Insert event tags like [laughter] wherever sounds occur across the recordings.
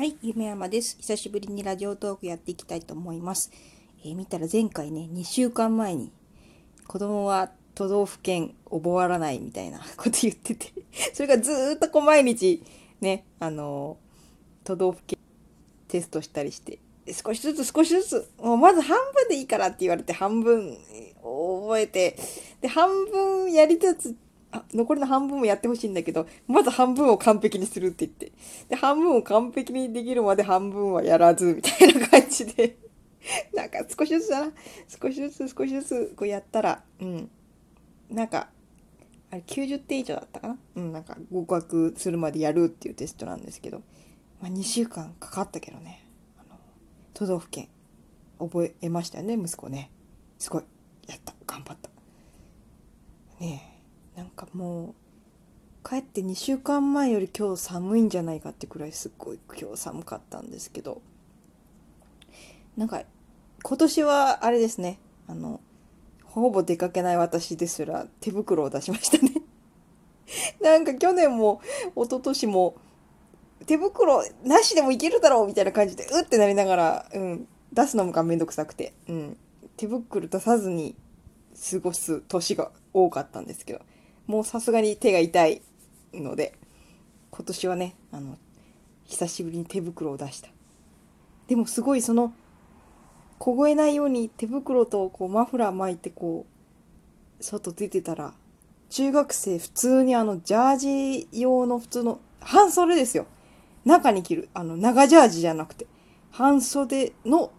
はい、夢山です。久しぶりにラジオトークやっていきたいと思います。えー見たら前回ね、2週間前に子供は都道府県覚わらないみたいな [laughs] こと言ってて、それがずっとこう毎日ね、あのー都道府県テストしたりして、少しずつ少しずつ、もうまず半分でいいからって言われて半分覚えて、で、半分やりつつ、あ残りの半分もやってほしいんだけど、まず半分を完璧にするって言って。で、半分を完璧にできるまで半分はやらず、みたいな感じで。[laughs] なんか少しずつだな。少しずつ少しずつこうやったら、うん。なんか、あれ90点以上だったかな？うん、なんか合格するまでやるっていうテストなんですけど、まあ2週間かかったけどね。あの、都道府県覚えましたよね、息子ね。すごい。やった。頑張った。ねえ。なんかもう帰って2週間前より今日寒いんじゃないかってくらいすっごい今日寒かったんですけどなんか今年はあれですね。あのほぼ出かけない私ですら手袋を出しましたね。[laughs] なんか去年も一昨年も手袋なしでもいけるだろうみたいな感じでうってなりながら、うん、出すのがめんどくさくて、うん、手袋出さずに過ごす年が多かったんですけどもうさすがに手が痛いので今年はねあの久しぶりに手袋を出した。でもすごいその凍えないように手袋とこうマフラー巻いてこう外出てたら中学生普通にあのジャージ用の普通の半袖ですよ。中に着るあの長ジャージじゃなくて半袖の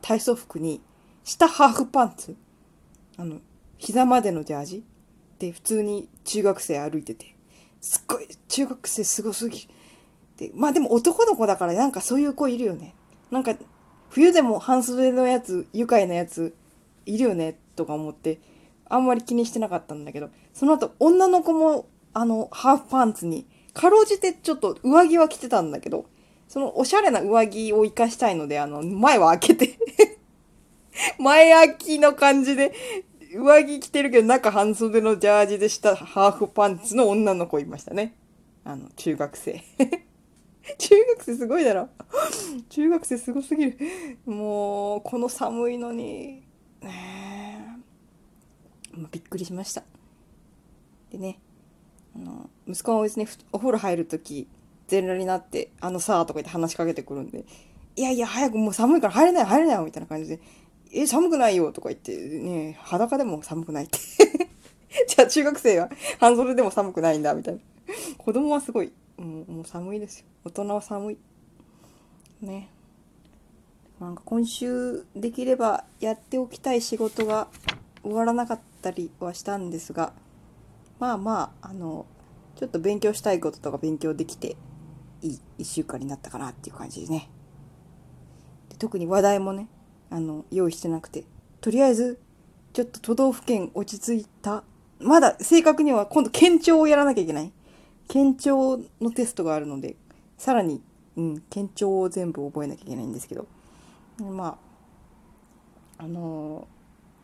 体操服に下ハーフパンツ。あの膝までのジャージ。で普通に中学生歩いててすっごい中学生すごすぎ。るでまあでも男の子だからなんかそういう子いるよね。なんか冬でも半袖のやつ愉快なやついるよねとか思ってあんまり気にしてなかったんだけど。その後女の子もあのハーフパンツにかろうじてちょっと上着は着てたんだけどそのおしゃれな上着を活かしたいのであの前は開けて前開きの感じで上着着てるけど中半袖のジャージで下ハーフパンツの女の子いましたね。あの、中学生。[laughs] 中学生すごいだろ。中学生すごすぎる。もう、この寒いのに、ねびっくりしました。でね、あの、息子も別にふお風呂入るとき、全裸になって、あのさーとか言って話しかけてくるんで、いやいや、早くもう寒いから入れない入れないよみたいな感じで、え、寒くないよとか言って、ね裸でも寒くないって。[laughs] じゃあ中学生は半袖でも寒くないんだみたいな。子供はすごい、もうもう寒いですよ。大人は寒い。ね。なんか今週できればやっておきたい仕事が終わらなかったりはしたんですが、まあまあ、あの、ちょっと勉強したいこととか勉強できて、いい一週間になったかなっていう感じですね。で特に話題もね、あの用意してなくて。とりあえずちょっと都道府県落ち着いた。まだ正確には今度県庁をやらなきゃいけない。県庁のテストがあるのでさらに、うん、県庁を全部覚えなきゃいけないんですけど。まああのー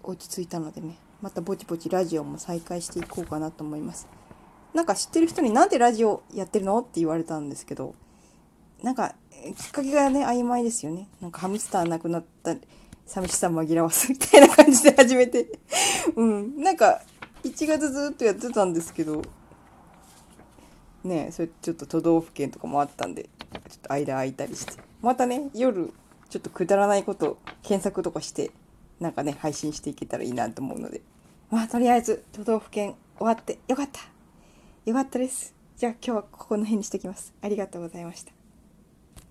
落ち着いたのでねまたぼちぼちラジオも再開していこうかなと思います。なんか知ってる人になんでラジオやってるの？って言われたんですけど。なんかきっかけがね曖昧ですよね。なんかハムスター亡くなった寂しさ紛らわすみたいな感じで始めて。うん。なんか1月ずっとやってたんですけど。ねそれちょっと都道府県とかもあったんでちょっと間空いたりして。またね夜ちょっとくだらないこと検索とかしてなんかね配信していけたらいいなと思うので。まあとりあえず都道府県終わってよかった。よかったです。じゃあ今日はここの辺にしておきます。ありがとうございました。